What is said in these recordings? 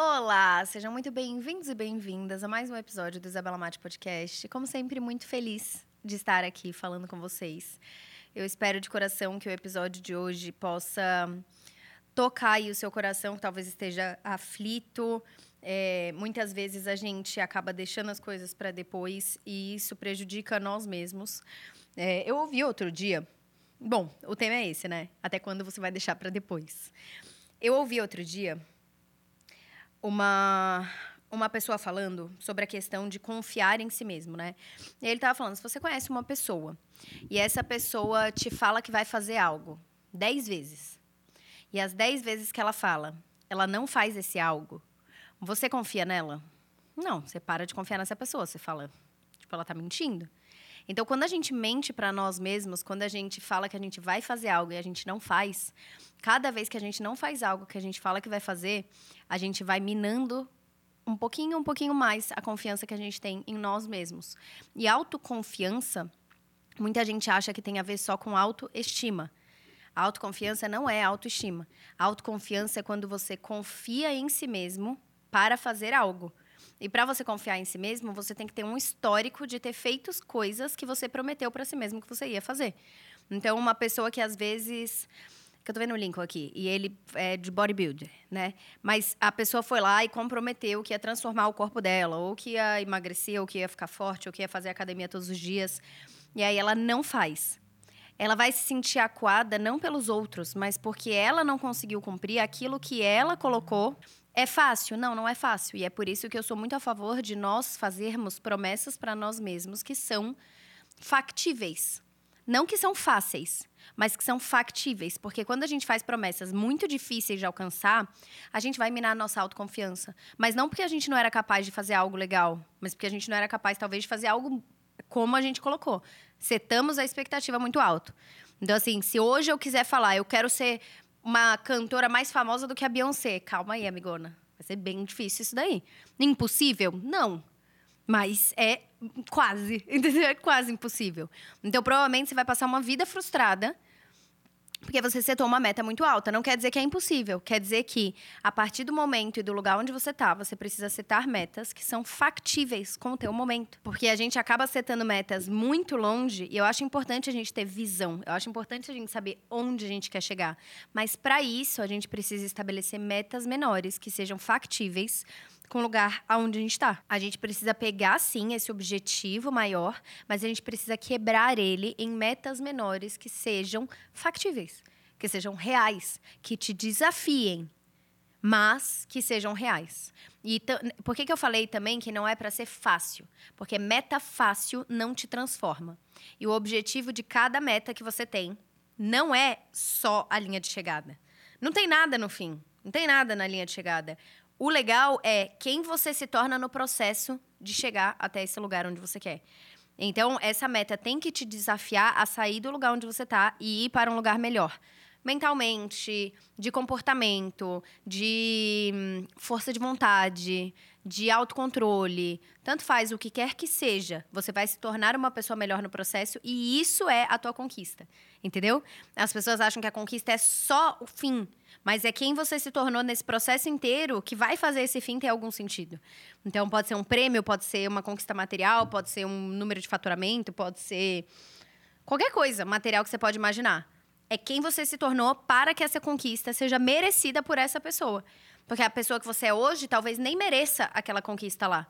Olá, sejam muito bem-vindos e bem-vindas a mais um episódio do Isabela Mate Podcast. Como sempre, muito feliz de estar aqui falando com vocês. Eu espero de coração que o episódio de hoje possa tocar aí o seu coração, que talvez esteja aflito. É, muitas vezes a gente acaba deixando as coisas para depois e isso prejudica nós mesmos. É, eu ouvi outro dia. Bom, o tema é esse, né? Até quando você vai deixar para depois? Eu ouvi outro dia uma uma pessoa falando sobre a questão de confiar em si mesmo, né? E ele estava falando, se você conhece uma pessoa e essa pessoa te fala que vai fazer algo dez vezes, e as dez vezes que ela fala, ela não faz esse algo, você confia nela? Não, você para de confiar nessa pessoa, você fala, tipo, ela está mentindo. Então, quando a gente mente para nós mesmos, quando a gente fala que a gente vai fazer algo e a gente não faz, cada vez que a gente não faz algo que a gente fala que vai fazer, a gente vai minando um pouquinho, um pouquinho mais a confiança que a gente tem em nós mesmos. E autoconfiança, muita gente acha que tem a ver só com autoestima. A autoconfiança não é autoestima. A autoconfiança é quando você confia em si mesmo para fazer algo. E para você confiar em si mesmo, você tem que ter um histórico de ter feito coisas que você prometeu para si mesmo que você ia fazer. Então, uma pessoa que às vezes que eu tô vendo o Lincoln aqui, e ele é de bodybuilder, né? Mas a pessoa foi lá e comprometeu que ia transformar o corpo dela, ou que ia emagrecer, ou que ia ficar forte, ou que ia fazer academia todos os dias. E aí ela não faz. Ela vai se sentir acuada não pelos outros, mas porque ela não conseguiu cumprir aquilo que ela colocou é fácil? Não, não é fácil. E é por isso que eu sou muito a favor de nós fazermos promessas para nós mesmos que são factíveis. Não que são fáceis, mas que são factíveis. Porque quando a gente faz promessas muito difíceis de alcançar, a gente vai minar a nossa autoconfiança. Mas não porque a gente não era capaz de fazer algo legal, mas porque a gente não era capaz, talvez, de fazer algo como a gente colocou. Setamos a expectativa muito alto. Então, assim, se hoje eu quiser falar, eu quero ser uma cantora mais famosa do que a Beyoncé. Calma aí, amigona. Vai ser bem difícil isso daí. Impossível? Não. Mas é quase, entendeu? É quase impossível. Então, provavelmente, você vai passar uma vida frustrada porque você setou uma meta muito alta. Não quer dizer que é impossível. Quer dizer que, a partir do momento e do lugar onde você está, você precisa setar metas que são factíveis com o teu momento. Porque a gente acaba setando metas muito longe e eu acho importante a gente ter visão. Eu acho importante a gente saber onde a gente quer chegar. Mas, para isso, a gente precisa estabelecer metas menores que sejam factíveis com o lugar aonde a gente está. A gente precisa pegar, sim, esse objetivo maior, mas a gente precisa quebrar ele em metas menores que sejam factíveis, que sejam reais, que te desafiem, mas que sejam reais. E por que, que eu falei também que não é para ser fácil? Porque meta fácil não te transforma. E o objetivo de cada meta que você tem não é só a linha de chegada. Não tem nada no fim. Não tem nada na linha de chegada. O legal é quem você se torna no processo de chegar até esse lugar onde você quer. Então, essa meta tem que te desafiar a sair do lugar onde você está e ir para um lugar melhor. Mentalmente, de comportamento, de hum, força de vontade, de autocontrole. Tanto faz o que quer que seja, você vai se tornar uma pessoa melhor no processo e isso é a tua conquista. Entendeu? As pessoas acham que a conquista é só o fim. Mas é quem você se tornou nesse processo inteiro que vai fazer esse fim ter algum sentido. Então, pode ser um prêmio, pode ser uma conquista material, pode ser um número de faturamento, pode ser qualquer coisa material que você pode imaginar. É quem você se tornou para que essa conquista seja merecida por essa pessoa. Porque a pessoa que você é hoje talvez nem mereça aquela conquista lá.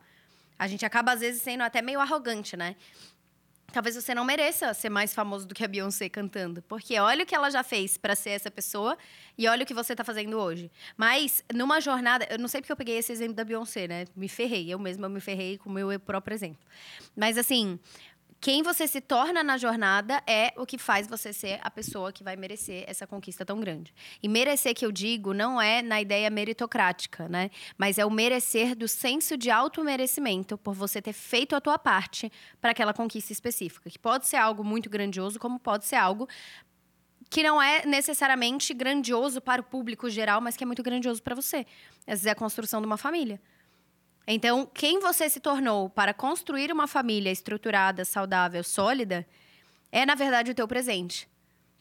A gente acaba, às vezes, sendo até meio arrogante, né? talvez você não mereça ser mais famoso do que a Beyoncé cantando. Porque olha o que ela já fez para ser essa pessoa e olha o que você tá fazendo hoje. Mas numa jornada, eu não sei porque eu peguei esse exemplo da Beyoncé, né? Me ferrei, eu mesma me ferrei com o meu próprio exemplo. Mas assim, quem você se torna na jornada é o que faz você ser a pessoa que vai merecer essa conquista tão grande. E merecer que eu digo não é na ideia meritocrática, né? Mas é o merecer do senso de auto-merecimento por você ter feito a tua parte para aquela conquista específica, que pode ser algo muito grandioso, como pode ser algo que não é necessariamente grandioso para o público geral, mas que é muito grandioso para você. Às vezes é a construção de uma família. Então, quem você se tornou para construir uma família estruturada, saudável, sólida, é na verdade o teu presente.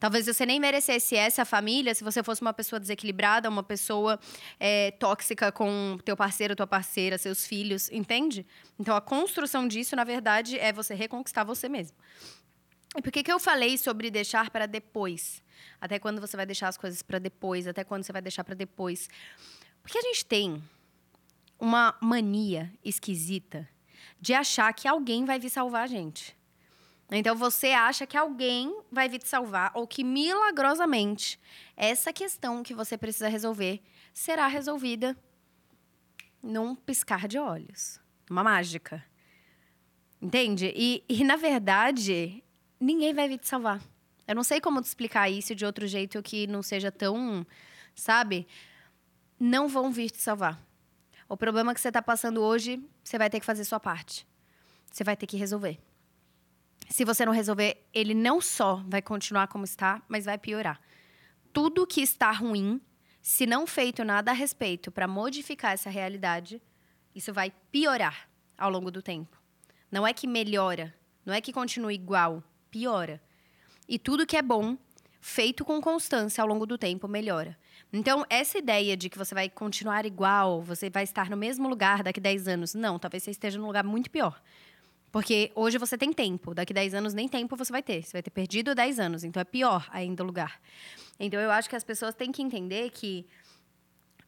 Talvez você nem merecesse essa família se você fosse uma pessoa desequilibrada, uma pessoa é, tóxica com teu parceiro, tua parceira, seus filhos, entende? Então a construção disso, na verdade, é você reconquistar você mesmo. E por que, que eu falei sobre deixar para depois? Até quando você vai deixar as coisas para depois? Até quando você vai deixar para depois? Porque a gente tem uma mania esquisita de achar que alguém vai vir salvar a gente. Então você acha que alguém vai vir te salvar ou que milagrosamente essa questão que você precisa resolver será resolvida num piscar de olhos, uma mágica. Entende? E, e na verdade, ninguém vai vir te salvar. Eu não sei como te explicar isso de outro jeito que não seja tão, sabe? Não vão vir te salvar. O problema que você está passando hoje, você vai ter que fazer sua parte. Você vai ter que resolver. Se você não resolver, ele não só vai continuar como está, mas vai piorar. Tudo que está ruim, se não feito nada a respeito para modificar essa realidade, isso vai piorar ao longo do tempo. Não é que melhora, não é que continua igual, piora. E tudo que é bom, feito com constância ao longo do tempo, melhora. Então, essa ideia de que você vai continuar igual, você vai estar no mesmo lugar daqui a 10 anos, não, talvez você esteja num lugar muito pior. Porque hoje você tem tempo, daqui 10 anos nem tempo você vai ter. Você vai ter perdido 10 anos, então é pior ainda o lugar. Então eu acho que as pessoas têm que entender que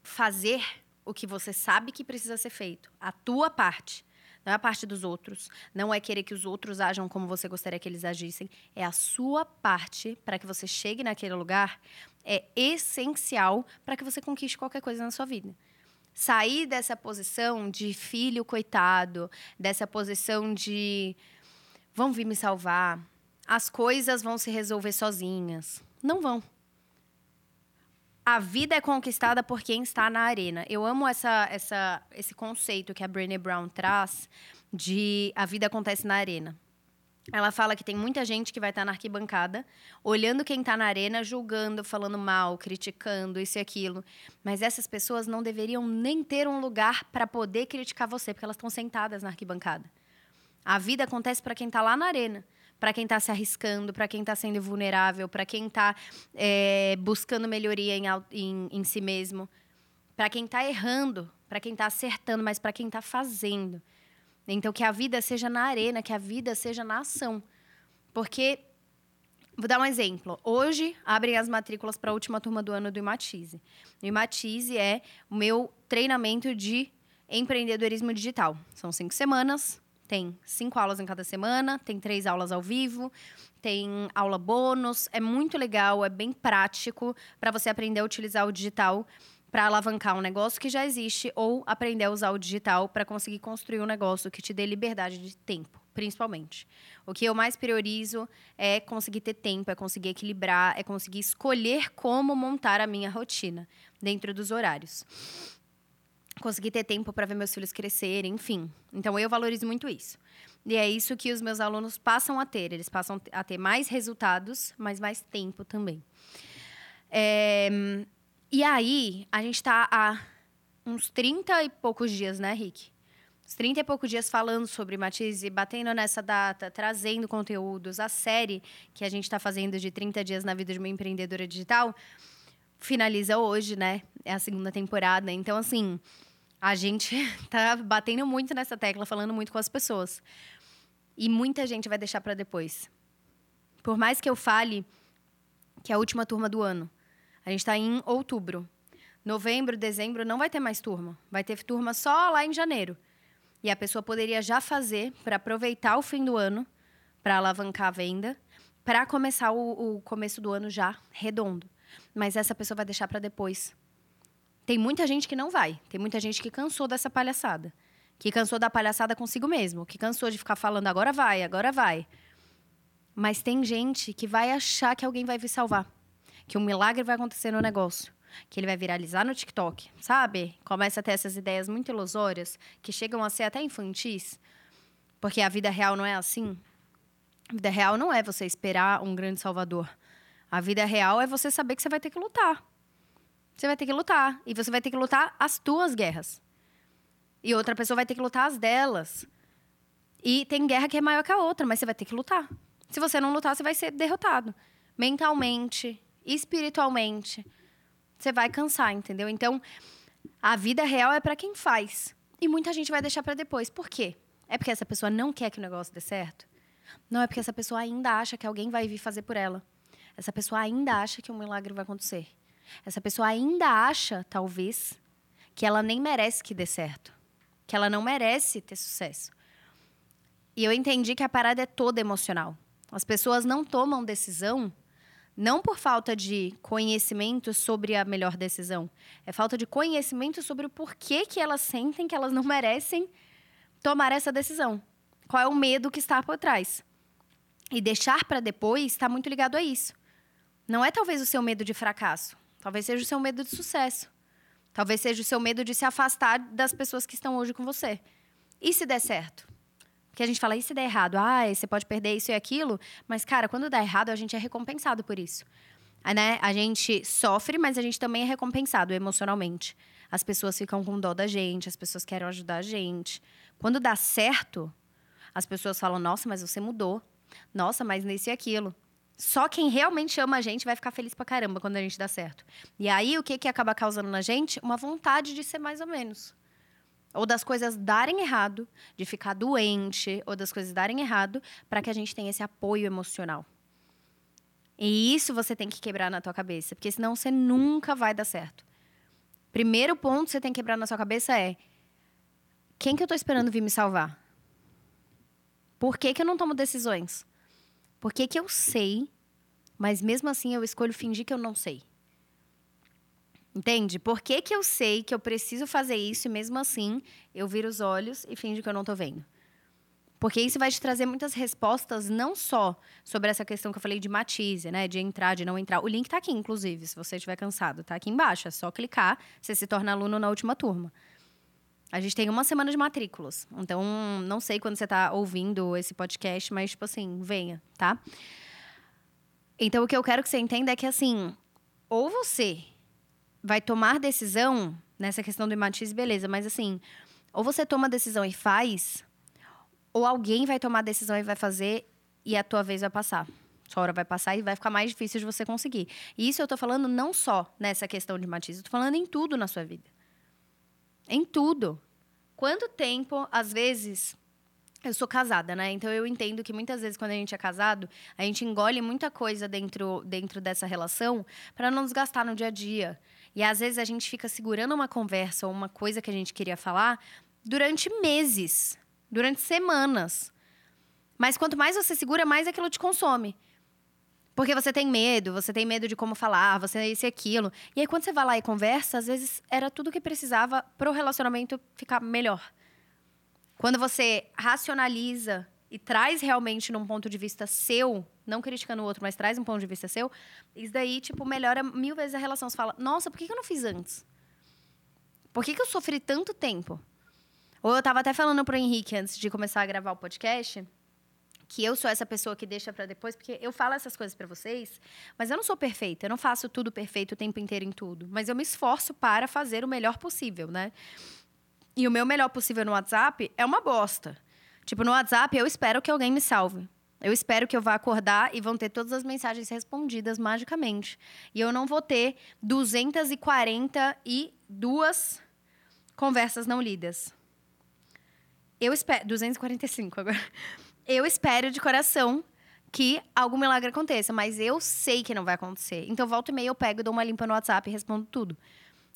fazer o que você sabe que precisa ser feito, a tua parte, não é a parte dos outros, não é querer que os outros ajam como você gostaria que eles agissem, é a sua parte para que você chegue naquele lugar, é essencial para que você conquiste qualquer coisa na sua vida sair dessa posição de filho coitado, dessa posição de vão vir me salvar, as coisas vão se resolver sozinhas. Não vão. A vida é conquistada por quem está na arena. Eu amo essa, essa, esse conceito que a Brené Brown traz de a vida acontece na arena. Ela fala que tem muita gente que vai estar na arquibancada, olhando quem está na arena, julgando, falando mal, criticando isso e aquilo. Mas essas pessoas não deveriam nem ter um lugar para poder criticar você, porque elas estão sentadas na arquibancada. A vida acontece para quem está lá na arena, para quem está se arriscando, para quem está sendo vulnerável, para quem está é, buscando melhoria em, em, em si mesmo, para quem está errando, para quem está acertando, mas para quem está fazendo. Então, que a vida seja na arena, que a vida seja na ação. Porque, vou dar um exemplo. Hoje, abrem as matrículas para a última turma do ano do Imatize. O Imatize é o meu treinamento de empreendedorismo digital. São cinco semanas, tem cinco aulas em cada semana, tem três aulas ao vivo, tem aula bônus. É muito legal, é bem prático para você aprender a utilizar o digital para alavancar um negócio que já existe ou aprender a usar o digital para conseguir construir um negócio que te dê liberdade de tempo, principalmente. O que eu mais priorizo é conseguir ter tempo, é conseguir equilibrar, é conseguir escolher como montar a minha rotina dentro dos horários. Conseguir ter tempo para ver meus filhos crescerem, enfim. Então eu valorizo muito isso. E é isso que os meus alunos passam a ter. Eles passam a ter mais resultados, mas mais tempo também. É, e aí, a gente está há uns 30 e poucos dias, né, Rick? Uns 30 e poucos dias falando sobre Matize, batendo nessa data, trazendo conteúdos. A série que a gente está fazendo de 30 dias na vida de uma empreendedora digital finaliza hoje, né? É a segunda temporada. Então, assim, a gente tá batendo muito nessa tecla, falando muito com as pessoas. E muita gente vai deixar para depois. Por mais que eu fale que é a última turma do ano, a gente está em outubro. Novembro, dezembro não vai ter mais turma. Vai ter turma só lá em janeiro. E a pessoa poderia já fazer para aproveitar o fim do ano, para alavancar a venda, para começar o, o começo do ano já redondo. Mas essa pessoa vai deixar para depois. Tem muita gente que não vai. Tem muita gente que cansou dessa palhaçada. Que cansou da palhaçada consigo mesmo. Que cansou de ficar falando agora vai, agora vai. Mas tem gente que vai achar que alguém vai vir salvar que um milagre vai acontecer no negócio, que ele vai viralizar no TikTok, sabe? Começa a ter essas ideias muito ilusórias que chegam a ser até infantis, porque a vida real não é assim. A vida real não é você esperar um grande salvador. A vida real é você saber que você vai ter que lutar. Você vai ter que lutar. E você vai ter que lutar as tuas guerras. E outra pessoa vai ter que lutar as delas. E tem guerra que é maior que a outra, mas você vai ter que lutar. Se você não lutar, você vai ser derrotado. mentalmente, espiritualmente, você vai cansar, entendeu? Então, a vida real é para quem faz. E muita gente vai deixar para depois. Por quê? É porque essa pessoa não quer que o negócio dê certo? Não, é porque essa pessoa ainda acha que alguém vai vir fazer por ela. Essa pessoa ainda acha que um milagre vai acontecer. Essa pessoa ainda acha, talvez, que ela nem merece que dê certo. Que ela não merece ter sucesso. E eu entendi que a parada é toda emocional. As pessoas não tomam decisão não por falta de conhecimento sobre a melhor decisão. É falta de conhecimento sobre o porquê que elas sentem que elas não merecem tomar essa decisão. Qual é o medo que está por trás? E deixar para depois está muito ligado a isso. Não é talvez o seu medo de fracasso, talvez seja o seu medo de sucesso. Talvez seja o seu medo de se afastar das pessoas que estão hoje com você. E se der certo? Porque a gente fala, e se der errado? Ah, você pode perder isso e aquilo. Mas, cara, quando dá errado, a gente é recompensado por isso. Né? A gente sofre, mas a gente também é recompensado emocionalmente. As pessoas ficam com dó da gente, as pessoas querem ajudar a gente. Quando dá certo, as pessoas falam: Nossa, mas você mudou. Nossa, mas nesse e aquilo. Só quem realmente ama a gente vai ficar feliz pra caramba quando a gente dá certo. E aí, o que, que acaba causando na gente? Uma vontade de ser mais ou menos. Ou das coisas darem errado, de ficar doente, ou das coisas darem errado, para que a gente tenha esse apoio emocional. E isso você tem que quebrar na tua cabeça, porque senão você nunca vai dar certo. Primeiro ponto que você tem que quebrar na sua cabeça é: quem que eu estou esperando vir me salvar? Por que, que eu não tomo decisões? Por que, que eu sei, mas mesmo assim eu escolho fingir que eu não sei? Entende? Por que, que eu sei que eu preciso fazer isso e mesmo assim eu viro os olhos e finjo que eu não estou vendo? Porque isso vai te trazer muitas respostas, não só sobre essa questão que eu falei de matize, né? De entrar, de não entrar. O link está aqui, inclusive, se você estiver cansado. Está aqui embaixo. É só clicar, você se torna aluno na última turma. A gente tem uma semana de matrículas. Então, não sei quando você está ouvindo esse podcast, mas, tipo assim, venha, tá? Então, o que eu quero que você entenda é que, assim, ou você vai tomar decisão nessa questão do hematize, beleza, mas assim, ou você toma decisão e faz, ou alguém vai tomar decisão e vai fazer e a tua vez vai passar. Sua hora vai passar e vai ficar mais difícil de você conseguir. E isso eu tô falando não só nessa questão de hematize, eu tô falando em tudo na sua vida. Em tudo. Quanto tempo, às vezes, eu sou casada, né? Então eu entendo que muitas vezes quando a gente é casado, a gente engole muita coisa dentro, dentro dessa relação para não desgastar no dia a dia. E às vezes a gente fica segurando uma conversa ou uma coisa que a gente queria falar durante meses, durante semanas. Mas quanto mais você segura, mais aquilo te consome. Porque você tem medo, você tem medo de como falar, você é isso e aquilo. E aí, quando você vai lá e conversa, às vezes era tudo que precisava para o relacionamento ficar melhor. Quando você racionaliza e traz realmente num ponto de vista seu, não criticando o outro, mas traz um ponto de vista seu, isso daí, tipo, melhora mil vezes a relação. Você fala, nossa, por que, eu não fiz antes? Por que, que eu sofri tanto tempo? Ou eu tava até falando pro Henrique antes de começar a gravar o podcast, que eu sou essa pessoa que deixa para depois, porque eu falo essas coisas para vocês, mas eu não sou perfeita, eu não faço tudo perfeito o tempo inteiro em tudo, mas eu me esforço para fazer o melhor possível, né? E o meu melhor possível no WhatsApp é uma bosta. Tipo, no WhatsApp, eu espero que alguém me salve. Eu espero que eu vá acordar e vão ter todas as mensagens respondidas magicamente. E eu não vou ter 242 conversas não lidas. Eu espero. 245 agora. Eu espero de coração que algum milagre aconteça, mas eu sei que não vai acontecer. Então, volta e meia, eu pego, dou uma limpa no WhatsApp e respondo tudo.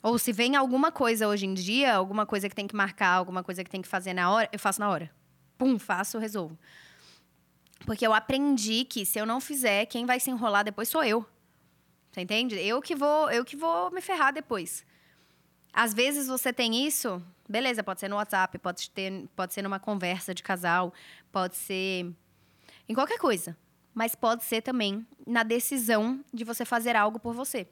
Ou se vem alguma coisa hoje em dia, alguma coisa que tem que marcar, alguma coisa que tem que fazer na hora, eu faço na hora pum, faço, resolvo. Porque eu aprendi que se eu não fizer, quem vai se enrolar depois sou eu. Você entende? Eu que vou, eu que vou me ferrar depois. Às vezes você tem isso, beleza, pode ser no WhatsApp, pode, ter, pode ser numa conversa de casal, pode ser em qualquer coisa. Mas pode ser também na decisão de você fazer algo por você.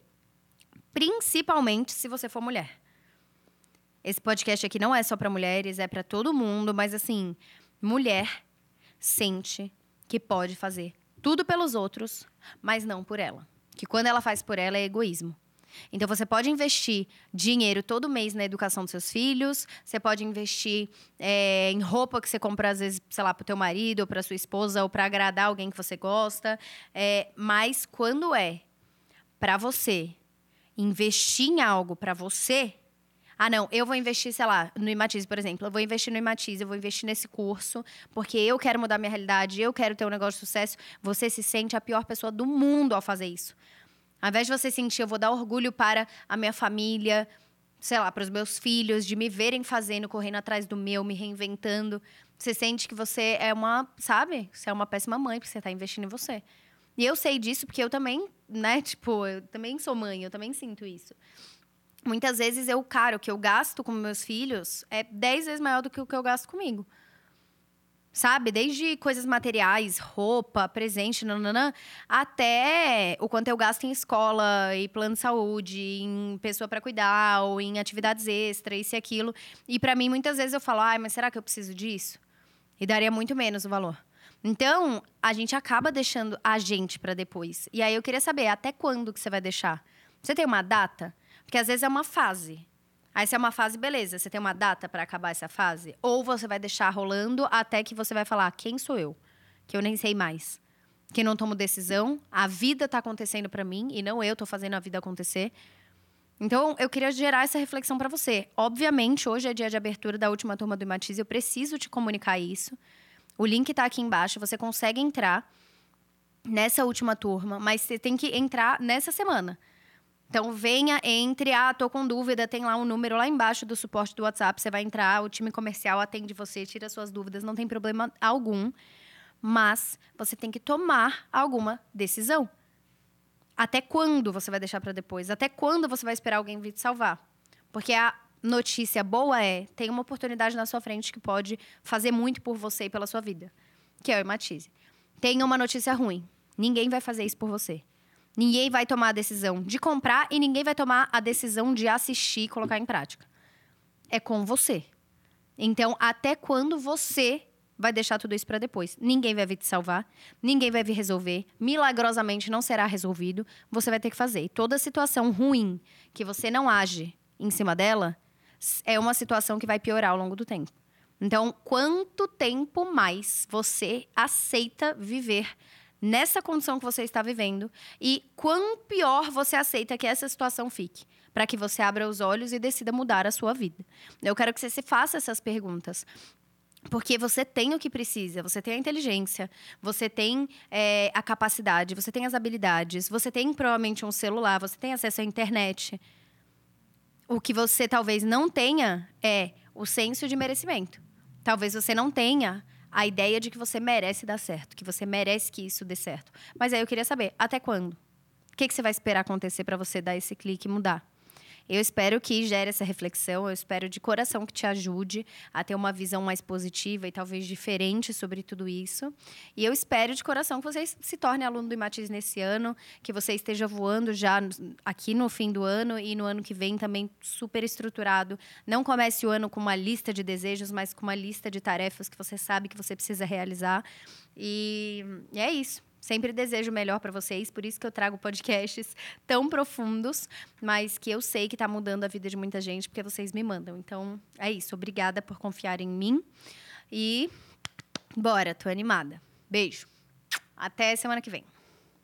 Principalmente se você for mulher. Esse podcast aqui não é só para mulheres, é para todo mundo, mas assim, mulher sente que pode fazer tudo pelos outros, mas não por ela. Que quando ela faz por ela é egoísmo. Então você pode investir dinheiro todo mês na educação dos seus filhos, você pode investir é, em roupa que você compra, às vezes, sei lá, para o teu marido, ou para sua esposa, ou para agradar alguém que você gosta. É, mas quando é para você investir em algo para você, ah, não, eu vou investir, sei lá, no Imatize, por exemplo. Eu vou investir no Imatize, eu vou investir nesse curso, porque eu quero mudar minha realidade, eu quero ter um negócio de sucesso. Você se sente a pior pessoa do mundo ao fazer isso. Ao invés de você sentir, eu vou dar orgulho para a minha família, sei lá, para os meus filhos, de me verem fazendo, correndo atrás do meu, me reinventando. Você sente que você é uma, sabe? Você é uma péssima mãe, porque você está investindo em você. E eu sei disso porque eu também, né, tipo, eu também sou mãe, eu também sinto isso. Muitas vezes eu, cara, o que eu gasto com meus filhos é dez vezes maior do que o que eu gasto comigo. Sabe? Desde coisas materiais, roupa, presente, nananã, até o quanto eu gasto em escola e plano de saúde, em pessoa para cuidar, ou em atividades extras, isso e aquilo. E para mim, muitas vezes eu falo, ai, mas será que eu preciso disso? E daria muito menos o valor. Então, a gente acaba deixando a gente para depois. E aí eu queria saber, até quando que você vai deixar? Você tem uma data? Porque às vezes é uma fase. Aí, se é uma fase, beleza, você tem uma data para acabar essa fase? Ou você vai deixar rolando até que você vai falar: quem sou eu? Que eu nem sei mais. Que não tomo decisão, a vida está acontecendo para mim e não eu estou fazendo a vida acontecer. Então, eu queria gerar essa reflexão para você. Obviamente, hoje é dia de abertura da última turma do Imatize, eu preciso te comunicar isso. O link está aqui embaixo, você consegue entrar nessa última turma, mas você tem que entrar nessa semana. Então, venha, entre. Ah, tô com dúvida, tem lá um número lá embaixo do suporte do WhatsApp. Você vai entrar, o time comercial atende você, tira suas dúvidas, não tem problema algum. Mas você tem que tomar alguma decisão. Até quando você vai deixar para depois? Até quando você vai esperar alguém vir te salvar? Porque a notícia boa é: tem uma oportunidade na sua frente que pode fazer muito por você e pela sua vida, que é o Ematize. Tem uma notícia ruim: ninguém vai fazer isso por você. Ninguém vai tomar a decisão de comprar e ninguém vai tomar a decisão de assistir e colocar em prática. É com você. Então, até quando você vai deixar tudo isso para depois? Ninguém vai vir te salvar, ninguém vai vir resolver, milagrosamente não será resolvido, você vai ter que fazer. E toda situação ruim que você não age em cima dela é uma situação que vai piorar ao longo do tempo. Então, quanto tempo mais você aceita viver nessa condição que você está vivendo e quão pior você aceita que essa situação fique, para que você abra os olhos e decida mudar a sua vida. Eu quero que você se faça essas perguntas. Porque você tem o que precisa, você tem a inteligência, você tem é, a capacidade, você tem as habilidades, você tem provavelmente um celular, você tem acesso à internet. O que você talvez não tenha é o senso de merecimento. Talvez você não tenha a ideia de que você merece dar certo, que você merece que isso dê certo. Mas aí eu queria saber, até quando? O que, que você vai esperar acontecer para você dar esse clique e mudar? Eu espero que gere essa reflexão, eu espero de coração que te ajude a ter uma visão mais positiva e talvez diferente sobre tudo isso. E eu espero de coração que você se torne aluno do Imatiz nesse ano, que você esteja voando já aqui no fim do ano e no ano que vem também super estruturado. Não comece o ano com uma lista de desejos, mas com uma lista de tarefas que você sabe que você precisa realizar. E, é isso. Sempre desejo o melhor para vocês, por isso que eu trago podcasts tão profundos, mas que eu sei que está mudando a vida de muita gente, porque vocês me mandam. Então, é isso. Obrigada por confiar em mim. E bora, tô animada. Beijo. Até semana que vem.